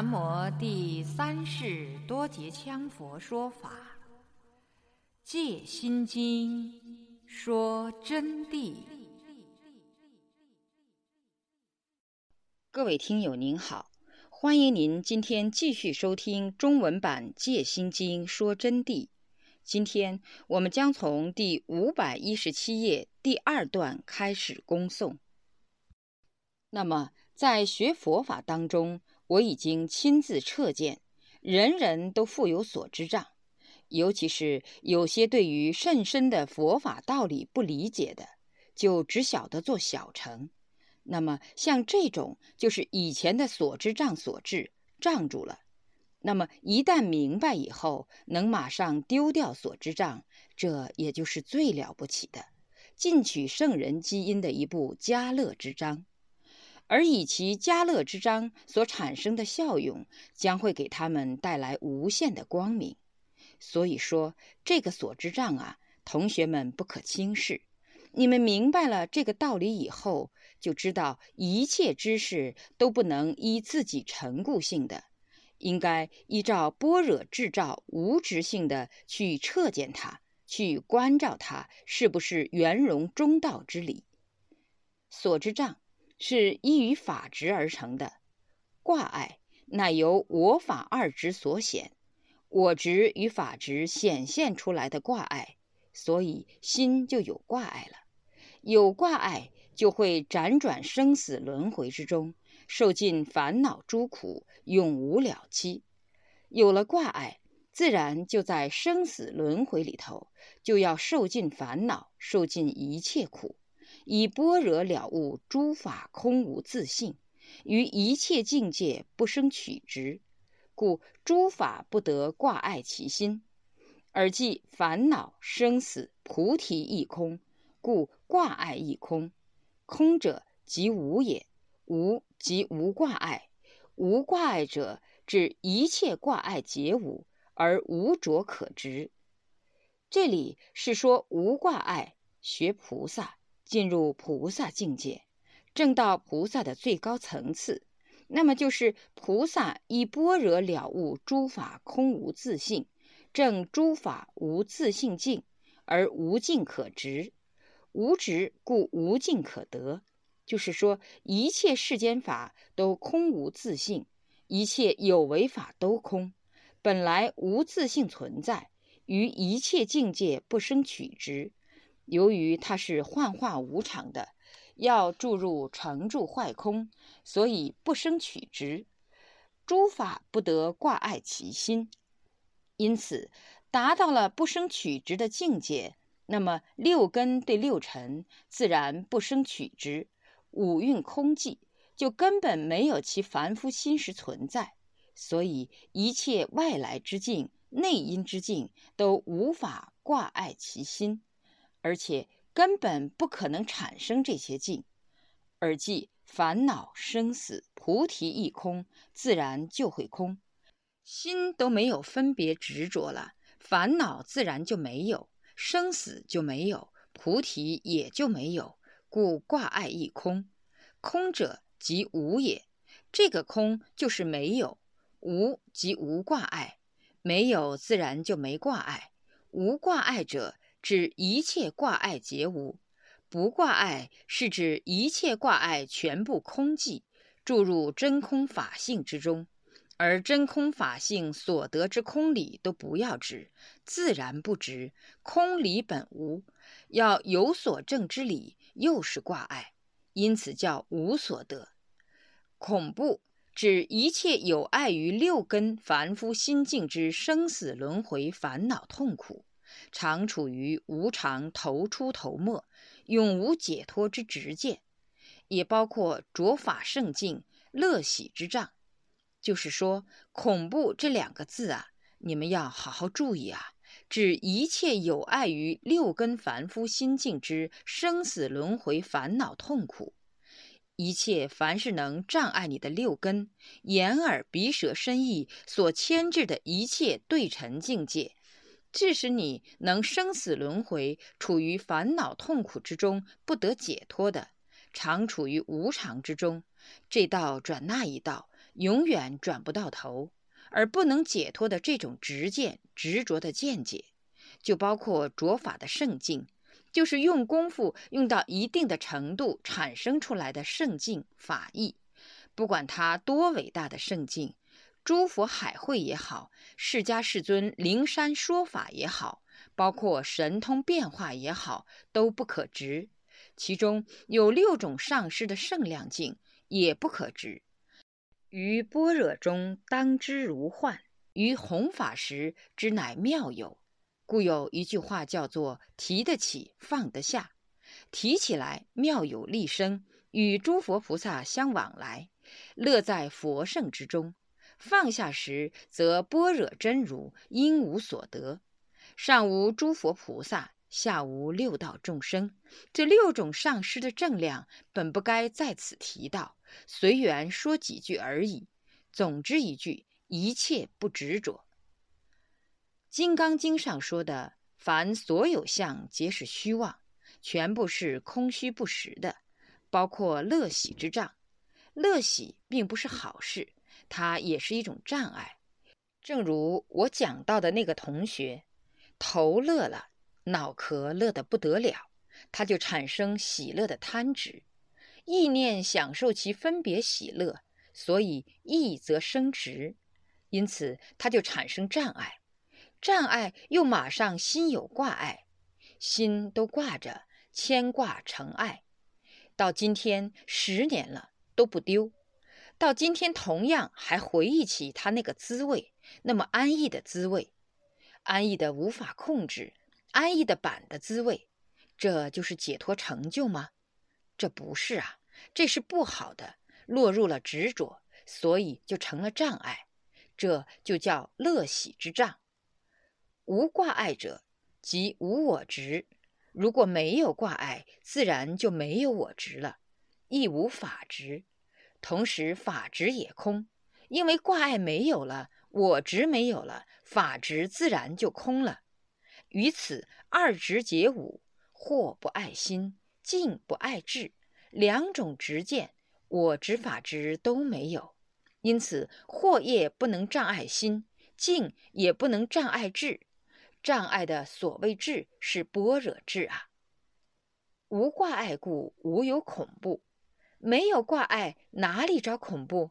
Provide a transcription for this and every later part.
南无第三世多杰羌佛说法，《戒心经》说真谛。各位听友您好，欢迎您今天继续收听中文版《戒心经》说真谛。今天我们将从第五百一十七页第二段开始恭诵。那么，在学佛法当中，我已经亲自彻见，人人都负有所知障，尤其是有些对于甚深的佛法道理不理解的，就只晓得做小乘。那么，像这种就是以前的所知障所致，障住了。那么，一旦明白以后，能马上丢掉所知障，这也就是最了不起的，进取圣人基因的一部家乐之章。而以其家乐之章所产生的效用，将会给他们带来无限的光明。所以说，这个所知障啊，同学们不可轻视。你们明白了这个道理以后，就知道一切知识都不能依自己成固性的，应该依照般若智照无执性的去彻见它，去关照它是不是圆融中道之理。所知障。是依于法执而成的，挂碍乃由我法二执所显，我执与法执显现出来的挂碍，所以心就有挂碍了。有挂碍，就会辗转生死轮回之中，受尽烦恼诸苦，永无了期。有了挂碍，自然就在生死轮回里头，就要受尽烦恼，受尽一切苦。以般若了悟诸法空无自性，于一切境界不生取执，故诸法不得挂碍其心，而即烦恼生死菩提亦空，故挂碍亦空。空者即无也，无即无挂碍，无挂碍者，指一切挂碍皆无，而无着可执。这里是说无挂碍，学菩萨。进入菩萨境界，证到菩萨的最高层次，那么就是菩萨以般若了悟诸法空无自性，证诸法无自性境，而无境可执，无执故无境可得。就是说，一切世间法都空无自性，一切有为法都空，本来无自性存在，于一切境界不生取执。由于它是幻化无常的，要注入成住坏空，所以不生取执，诸法不得挂碍其心，因此达到了不生取执的境界。那么六根对六尘自然不生取执，五蕴空寂，就根本没有其凡夫心识存在，所以一切外来之境、内因之境都无法挂碍其心。而且根本不可能产生这些境，而即烦恼生死菩提一空，自然就会空，心都没有分别执着了，烦恼自然就没有，生死就没有，菩提也就没有，故挂碍一空。空者即无也，这个空就是没有，无即无挂碍，没有自然就没挂碍，无挂碍者。指一切挂碍皆无，不挂碍是指一切挂碍全部空寂，注入真空法性之中，而真空法性所得之空理都不要执，自然不执。空理本无，要有所证之理，又是挂碍，因此叫无所得。恐怖指一切有碍于六根凡夫心境之生死轮回烦恼痛苦。常处于无常头出头没、永无解脱之执见，也包括着法圣境、乐喜之障。就是说，恐怖这两个字啊，你们要好好注意啊，指一切有碍于六根凡夫心境之生死轮回烦恼痛苦，一切凡是能障碍你的六根、眼耳鼻舌身意所牵制的一切对尘境界。致使你能生死轮回，处于烦恼痛苦之中，不得解脱的，常处于无常之中，这道转那一道，永远转不到头，而不能解脱的这种执见、执着的见解，就包括着法的圣境，就是用功夫用到一定的程度产生出来的圣境法义。不管它多伟大的圣境，诸佛海会也好，释迦世尊灵山说法也好，包括神通变化也好，都不可执。其中有六种上师的圣量境，也不可执。于般若中当知如幻，于弘法时之乃妙有。故有一句话叫做“提得起，放得下”。提起来妙有立生，与诸佛菩萨相往来，乐在佛圣之中；放下时，则般若真如因无所得，上无诸佛菩萨，下无六道众生。这六种上师的正量，本不该在此提到。随缘说几句而已。总之一句，一切不执着。《金刚经》上说的“凡所有相，皆是虚妄”，全部是空虚不实的，包括乐喜之障。乐喜并不是好事，它也是一种障碍。正如我讲到的那个同学，头乐了，脑壳乐得不得了，他就产生喜乐的贪执。意念享受其分别喜乐，所以意则生执，因此它就产生障碍。障碍又马上心有挂碍，心都挂着，牵挂成爱。到今天十年了都不丢，到今天同样还回忆起他那个滋味，那么安逸的滋味，安逸的无法控制，安逸的板的滋味，这就是解脱成就吗？这不是啊。这是不好的，落入了执着，所以就成了障碍，这就叫乐喜之障。无挂碍者，即无我执。如果没有挂碍，自然就没有我执了，亦无法执。同时，法执也空，因为挂碍没有了，我执没有了，法执自然就空了。于此二执解五，惑不爱心，静不爱智。两种执见，我执法执都没有，因此惑业不能障碍心，静也不能障碍智。障碍的所谓智是般若智啊。无挂碍故，无有恐怖；没有挂碍，哪里找恐怖？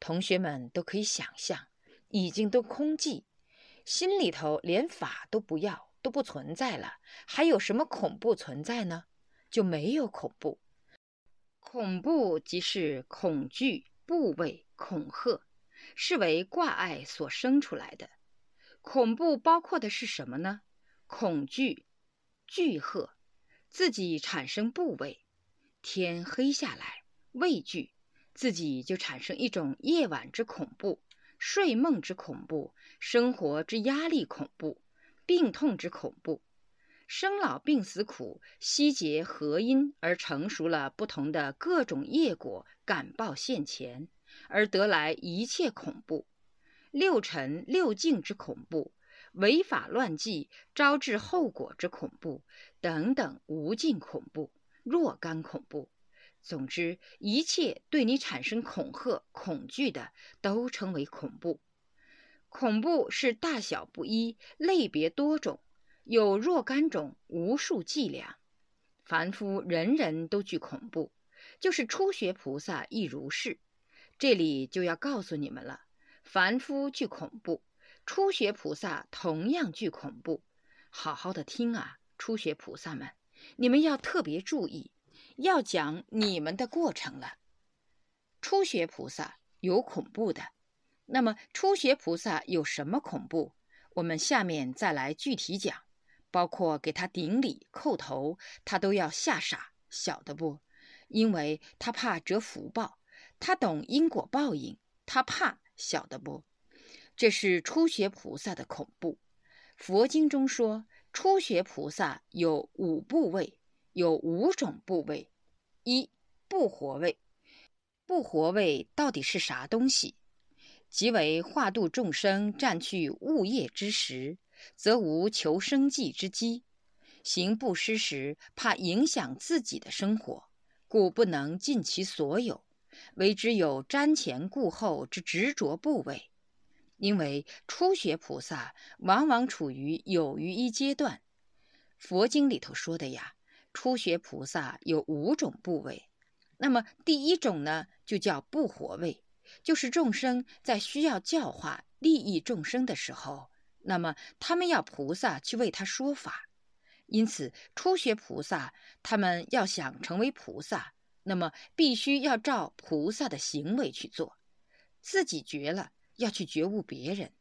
同学们都可以想象，已经都空寂，心里头连法都不要，都不存在了，还有什么恐怖存在呢？就没有恐怖。恐怖即是恐惧、怖畏、恐吓，是为挂碍所生出来的。恐怖包括的是什么呢？恐惧、惧吓，自己产生怖畏；天黑下来，畏惧，自己就产生一种夜晚之恐怖、睡梦之恐怖、生活之压力恐怖、病痛之恐怖。生老病死苦，悉结合因而成熟了不同的各种业果，感报现前，而得来一切恐怖，六尘六境之恐怖，违法乱纪招致后果之恐怖，等等无尽恐怖，若干恐怖。总之，一切对你产生恐吓、恐惧的，都称为恐怖。恐怖是大小不一，类别多种。有若干种，无数伎俩。凡夫人人都惧恐怖，就是初学菩萨亦如是。这里就要告诉你们了：凡夫惧恐怖，初学菩萨同样惧恐怖。好好的听啊，初学菩萨们，你们要特别注意，要讲你们的过程了。初学菩萨有恐怖的，那么初学菩萨有什么恐怖？我们下面再来具体讲。包括给他顶礼叩头，他都要吓傻，晓得不？因为他怕折福报，他懂因果报应，他怕，晓得不？这是初学菩萨的恐怖。佛经中说，初学菩萨有五部位，有五种部位。一不活位，不活位到底是啥东西？即为化度众生，占去物业之时。则无求生计之机，行布施时怕影响自己的生活，故不能尽其所有，为之有瞻前顾后之执着部位。因为初学菩萨往往处于有余一阶段。佛经里头说的呀，初学菩萨有五种部位。那么第一种呢，就叫不活位，就是众生在需要教化、利益众生的时候，那么他们要菩萨去为他说法。因此，初学菩萨他们要想成为菩萨，那么必须要照菩萨的行为去做，自己觉了。要去觉悟别人，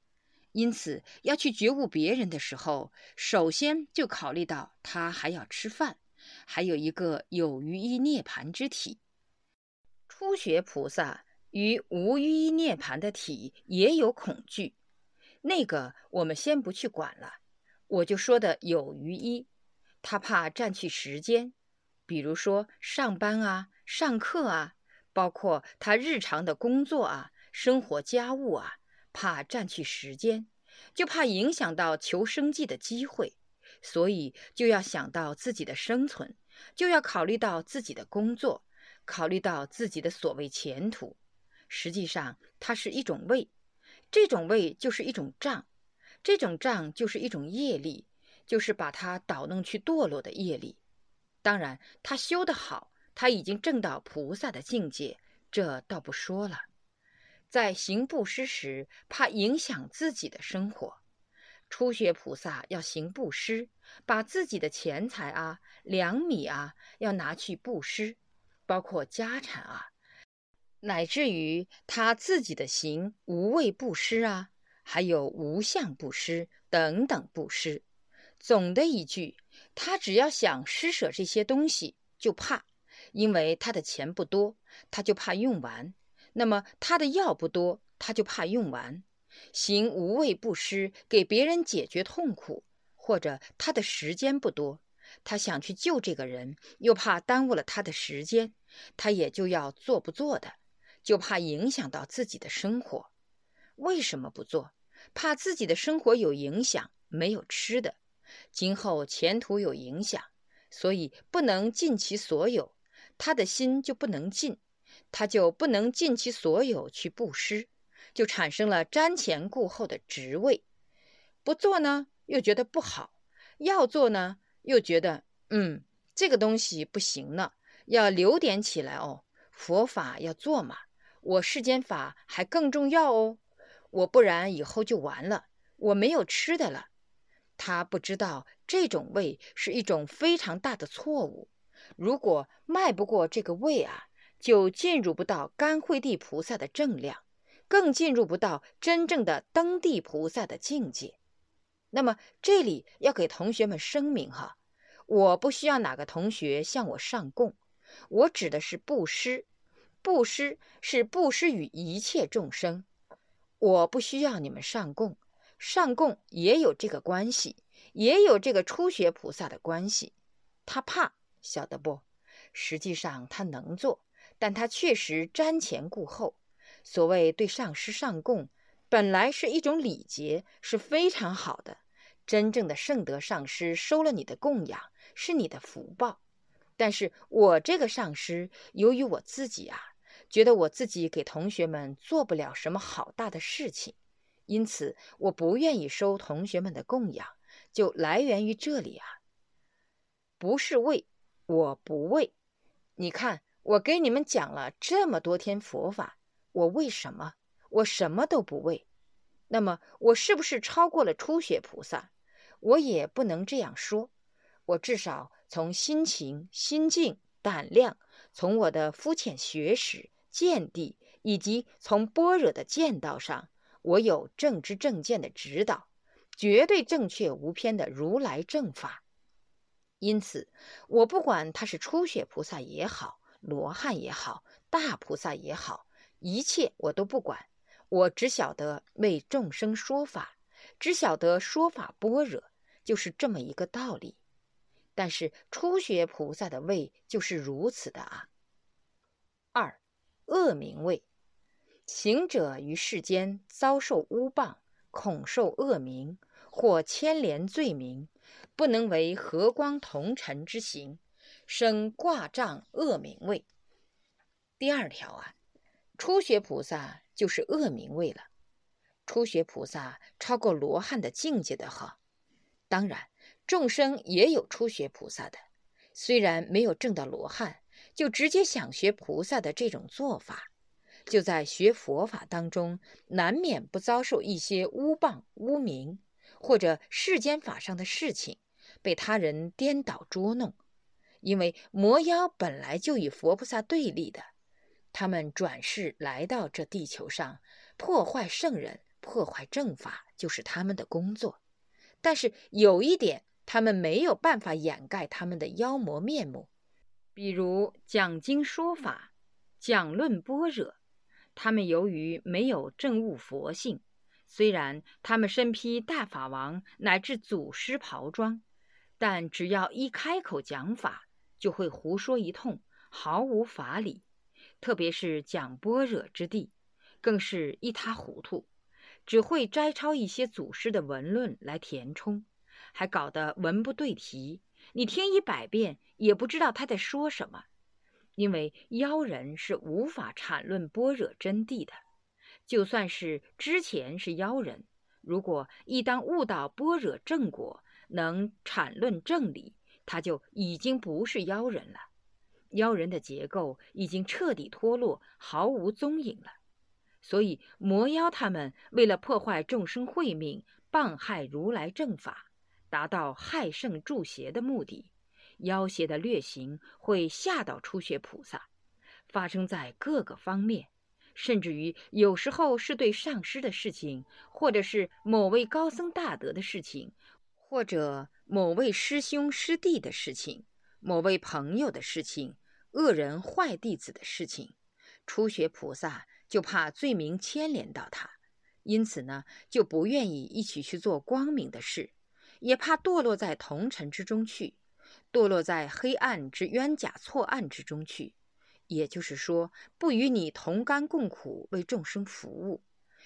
因此要去觉悟别人的时候，首先就考虑到他还要吃饭，还有一个有余一涅盘之体。初学菩萨与无余一涅盘的体也有恐惧，那个我们先不去管了。我就说的有余一，他怕占去时间，比如说上班啊、上课啊，包括他日常的工作啊。生活家务啊，怕占去时间，就怕影响到求生计的机会，所以就要想到自己的生存，就要考虑到自己的工作，考虑到自己的所谓前途。实际上，它是一种畏，这种畏就是一种障，这种障就是一种业力，就是把它导弄去堕落的业力。当然，他修得好，他已经证到菩萨的境界，这倒不说了。在行布施时，怕影响自己的生活。初学菩萨要行布施，把自己的钱财啊、粮米啊，要拿去布施，包括家产啊，乃至于他自己的行无畏布施啊，还有无相布施等等布施。总的一句，他只要想施舍这些东西，就怕，因为他的钱不多，他就怕用完。那么他的药不多，他就怕用完；行无畏布施，给别人解决痛苦，或者他的时间不多，他想去救这个人，又怕耽误了他的时间，他也就要做不做的，就怕影响到自己的生活。为什么不做？怕自己的生活有影响，没有吃的，今后前途有影响，所以不能尽其所有，他的心就不能尽。他就不能尽其所有去布施，就产生了瞻前顾后的职位。不做呢，又觉得不好；要做呢，又觉得嗯，这个东西不行了，要留点起来哦。佛法要做嘛，我世间法还更重要哦。我不然以后就完了，我没有吃的了。他不知道这种胃是一种非常大的错误。如果迈不过这个胃啊。就进入不到甘惠地菩萨的正量，更进入不到真正的登地菩萨的境界。那么这里要给同学们声明哈，我不需要哪个同学向我上供，我指的是布施，布施是布施与一切众生。我不需要你们上供，上供也有这个关系，也有这个初学菩萨的关系。他怕，晓得不？实际上他能做。但他确实瞻前顾后，所谓对上师上供，本来是一种礼节，是非常好的。真正的圣德上师收了你的供养，是你的福报。但是我这个上师，由于我自己啊，觉得我自己给同学们做不了什么好大的事情，因此我不愿意收同学们的供养，就来源于这里啊。不是为，我不为，你看。我给你们讲了这么多天佛法，我为什么？我什么都不为。那么我是不是超过了初学菩萨？我也不能这样说。我至少从心情、心境、胆量，从我的肤浅学识、见地，以及从般若的见道上，我有正知正见的指导，绝对正确无偏的如来正法。因此，我不管他是初学菩萨也好。罗汉也好，大菩萨也好，一切我都不管，我只晓得为众生说法，只晓得说法般若，就是这么一个道理。但是初学菩萨的位就是如此的啊。二，恶名位，行者于世间遭受污谤，恐受恶名，或牵连罪名，不能为和光同尘之行。生挂障恶名位。第二条啊，初学菩萨就是恶名位了。初学菩萨超过罗汉的境界的哈。当然，众生也有初学菩萨的，虽然没有证到罗汉，就直接想学菩萨的这种做法，就在学佛法当中，难免不遭受一些污谤、污名，或者世间法上的事情，被他人颠倒捉弄。因为魔妖本来就与佛菩萨对立的，他们转世来到这地球上，破坏圣人、破坏正法，就是他们的工作。但是有一点，他们没有办法掩盖他们的妖魔面目，比如讲经说法、讲论般若。他们由于没有证悟佛性，虽然他们身披大法王乃至祖师袍装，但只要一开口讲法，就会胡说一通，毫无法理。特别是讲般若之地，更是一塌糊涂。只会摘抄一些祖师的文论来填充，还搞得文不对题，你听一百遍也不知道他在说什么。因为妖人是无法阐论般若真谛的，就算是之前是妖人，如果一旦悟到般若正果，能阐论正理，他就已经不是妖人了。妖人的结构已经彻底脱落，毫无踪影了。所以魔妖他们为了破坏众生慧命，谤害如来正法，达到害圣助邪的目的，妖邪的劣行会吓到初学菩萨，发生在各个方面，甚至于有时候是对上师的事情，或者是某位高僧大德的事情，或者某位师兄师弟的事情，某位朋友的事情，恶人坏弟子的事情，初学菩萨。就怕罪名牵连到他，因此呢，就不愿意一起去做光明的事，也怕堕落在同尘之中去，堕落在黑暗之冤假错案之中去。也就是说，不与你同甘共苦，为众生服务。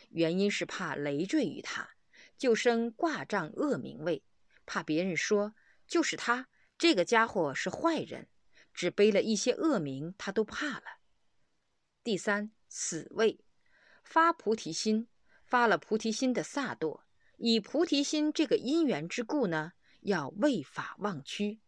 原因是怕累赘于他，就生挂障恶名位，怕别人说就是他这个家伙是坏人，只背了一些恶名，他都怕了。第三。死位，发菩提心，发了菩提心的萨埵，以菩提心这个因缘之故呢，要为法忘躯，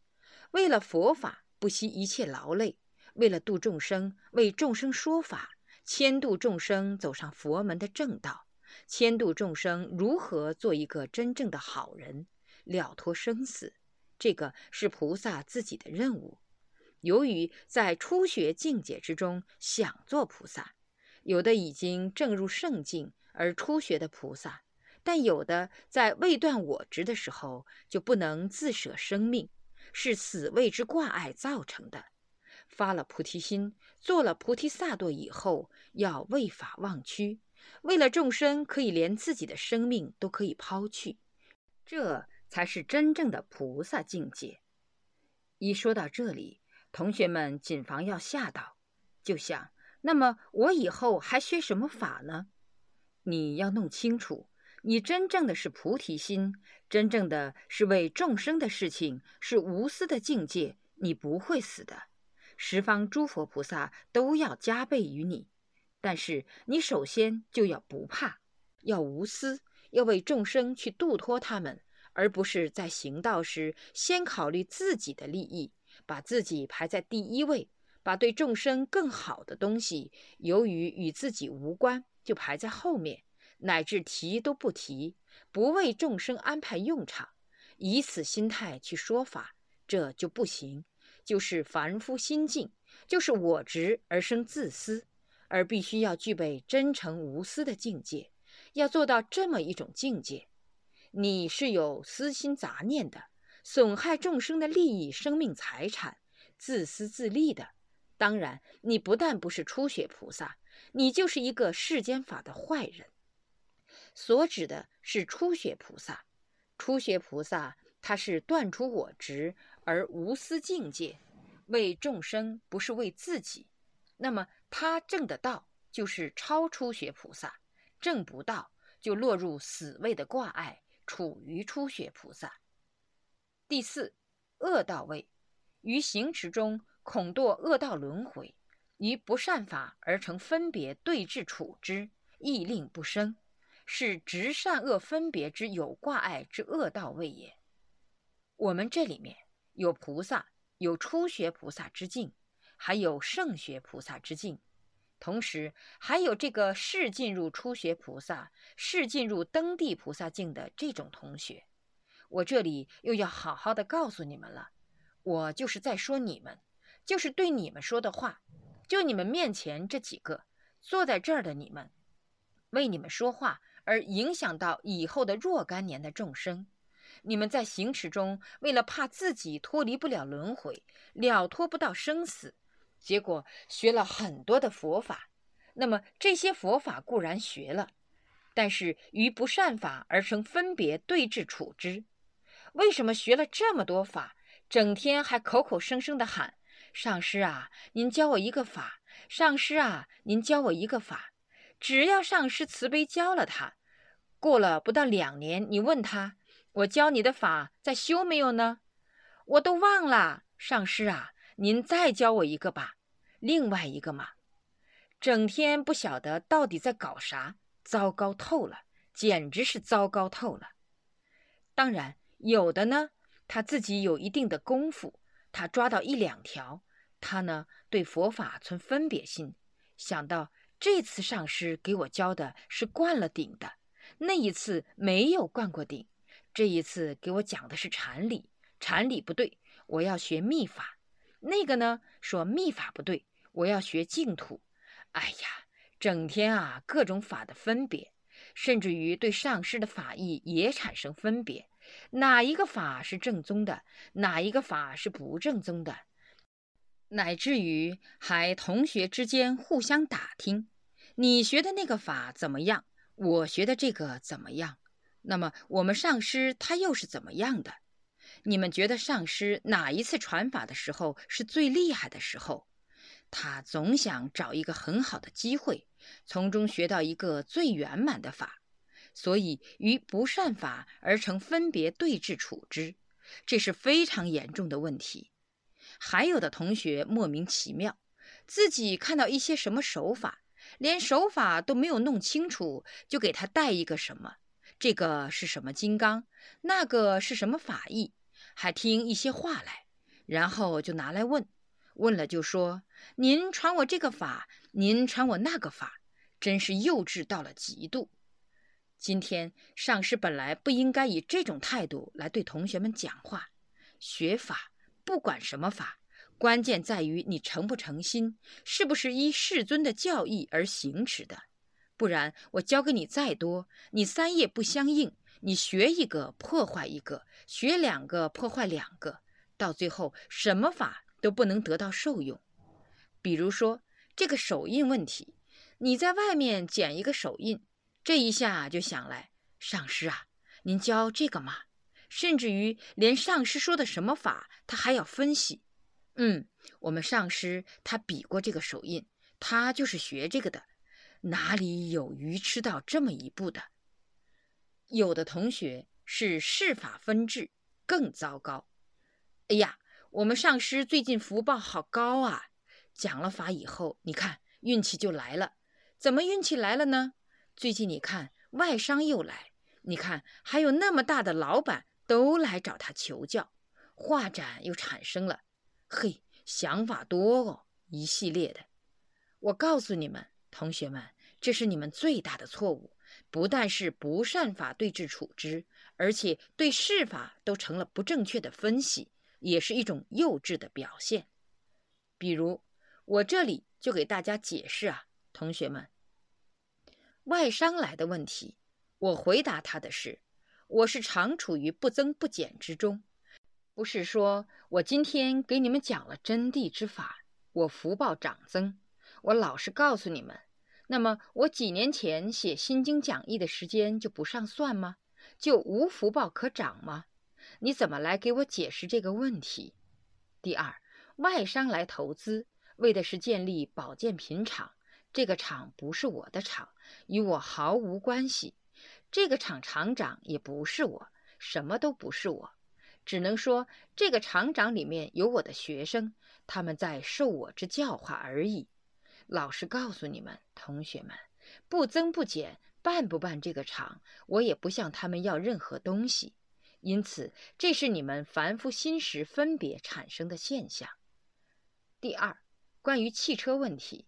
为了佛法不惜一切劳累，为了度众生，为众生说法，牵度众生走上佛门的正道，牵度众生如何做一个真正的好人，了脱生死，这个是菩萨自己的任务。由于在初学境界之中想做菩萨。有的已经证入圣境而初学的菩萨，但有的在未断我执的时候就不能自舍生命，是死位之挂碍造成的。发了菩提心，做了菩提萨埵以后，要为法忘躯，为了众生可以连自己的生命都可以抛去，这才是真正的菩萨境界。一说到这里，同学们谨防要吓到，就想。那么我以后还学什么法呢？你要弄清楚，你真正的是菩提心，真正的是为众生的事情，是无私的境界，你不会死的。十方诸佛菩萨都要加倍于你，但是你首先就要不怕，要无私，要为众生去度脱他们，而不是在行道时先考虑自己的利益，把自己排在第一位。把对众生更好的东西，由于与自己无关，就排在后面，乃至提都不提，不为众生安排用场，以此心态去说法，这就不行。就是凡夫心境，就是我执而生自私，而必须要具备真诚无私的境界。要做到这么一种境界，你是有私心杂念的，损害众生的利益、生命、财产，自私自利的。当然，你不但不是初学菩萨，你就是一个世间法的坏人。所指的是初学菩萨，初学菩萨他是断除我执而无私境界，为众生不是为自己。那么他证得道，就是超初学菩萨；证不到，就落入死位的挂碍，处于初学菩萨。第四，恶道位，于行持中。恐堕恶道轮回，于不善法而成分别对治处之，亦令不生，是执善恶分别之有挂碍之恶道位也。我们这里面有菩萨，有初学菩萨之境，还有圣学菩萨之境，同时还有这个是进入初学菩萨、是进入登地菩萨境的这种同学。我这里又要好好的告诉你们了，我就是在说你们，就是对你们说的话，就你们面前这几个坐在这儿的你们，为你们说话而影响到以后的若干年的众生。你们在行持中，为了怕自己脱离不了轮回，了脱不到生死，结果学了很多的佛法。那么这些佛法固然学了，但是于不善法而成分别对治处之。为什么学了这么多法，整天还口口声声的喊上师啊，您教我一个法；上师啊，您教我一个法。只要上师慈悲教了他，过了不到两年，你问他。我教你的法在修没有呢？我都忘了。上师啊，您再教我一个吧，另外一个嘛。整天不晓得到底在搞啥，糟糕透了，简直是糟糕透了。当然有的呢，他自己有一定的功夫，他抓到一两条，他呢对佛法存分别心，想到这次上师给我教的是灌了顶的，那一次没有灌过顶。这一次给我讲的是禅理，禅理不对，我要学密法。那个呢，说密法不对，我要学净土。哎呀，整天啊，各种法的分别，甚至于对上师的法义也产生分别，哪一个法是正宗的，哪一个法是不正宗的，乃至于还同学之间互相打听，你学的那个法怎么样，我学的这个怎么样。那么我们上师他又是怎么样的？你们觉得上师哪一次传法的时候是最厉害的时候？他总想找一个很好的机会，从中学到一个最圆满的法，所以于不善法而成分别对治处之，这是非常严重的问题。还有的同学莫名其妙，自己看到一些什么手法，连手法都没有弄清楚，就给他带一个什么。这个是什么金刚？那个是什么法义？还听一些话来，然后就拿来问，问了就说：“您传我这个法，您传我那个法，真是幼稚到了极度。”今天上师本来不应该以这种态度来对同学们讲话。学法不管什么法，关键在于你诚不诚心，是不是依世尊的教义而行持的。不然，我教给你再多，你三业不相应，你学一个破坏一个，学两个破坏两个，到最后什么法都不能得到受用。比如说这个手印问题，你在外面捡一个手印，这一下就想来，上师啊，您教这个吗？甚至于连上师说的什么法，他还要分析。嗯，我们上师他比过这个手印，他就是学这个的。哪里有愚痴到这么一步的？有的同学是事法分治，更糟糕。哎呀，我们上师最近福报好高啊！讲了法以后，你看运气就来了。怎么运气来了呢？最近你看外商又来，你看还有那么大的老板都来找他求教，画展又产生了。嘿，想法多哦，一系列的。我告诉你们。同学们，这是你们最大的错误，不但是不善法对治处之，而且对事法都成了不正确的分析，也是一种幼稚的表现。比如，我这里就给大家解释啊，同学们，外伤来的问题，我回答他的是，我是常处于不增不减之中，不是说我今天给你们讲了真谛之法，我福报长增。我老实告诉你们，那么我几年前写《心经》讲义的时间就不上算吗？就无福报可长吗？你怎么来给我解释这个问题？第二，外商来投资，为的是建立保健品厂，这个厂不是我的厂，与我毫无关系。这个厂厂长也不是我，什么都不是我，只能说这个厂长里面有我的学生，他们在受我之教化而已。老实告诉你们，同学们，不增不减，办不办这个场，我也不向他们要任何东西。因此，这是你们凡夫心识分别产生的现象。第二，关于汽车问题，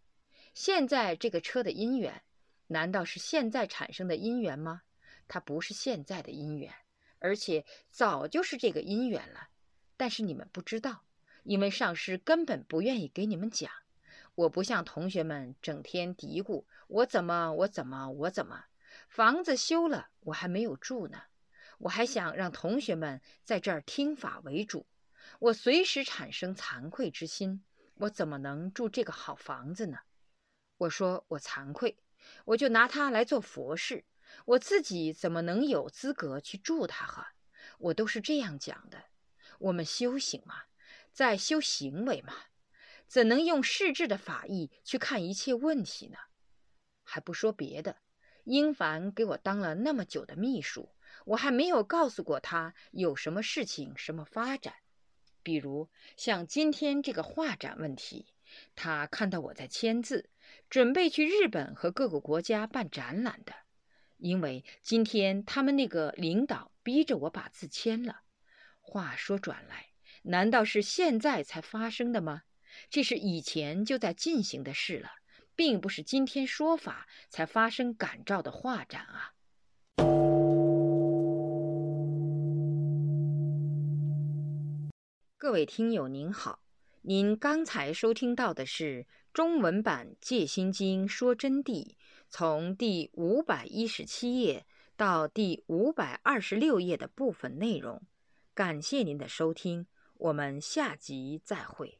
现在这个车的因缘，难道是现在产生的因缘吗？它不是现在的因缘，而且早就是这个因缘了。但是你们不知道，因为上师根本不愿意给你们讲。我不像同学们整天嘀咕我怎么我怎么我怎么，房子修了我还没有住呢。我还想让同学们在这儿听法为主，我随时产生惭愧之心，我怎么能住这个好房子呢？我说我惭愧，我就拿它来做佛事，我自己怎么能有资格去住它？哈，我都是这样讲的。我们修行嘛，在修行为嘛，怎能用世智的法义去看一切问题呢？还不说别的，英凡给我当了那么久的秘书。我还没有告诉过他有什么事情、什么发展，比如像今天这个画展问题，他看到我在签字，准备去日本和各个国家办展览的，因为今天他们那个领导逼着我把字签了。话说转来，难道是现在才发生的吗？这是以前就在进行的事了，并不是今天说法才发生感召的画展啊。各位听友您好，您刚才收听到的是中文版《戒心经说真谛》，从第五百一十七页到第五百二十六页的部分内容。感谢您的收听，我们下集再会。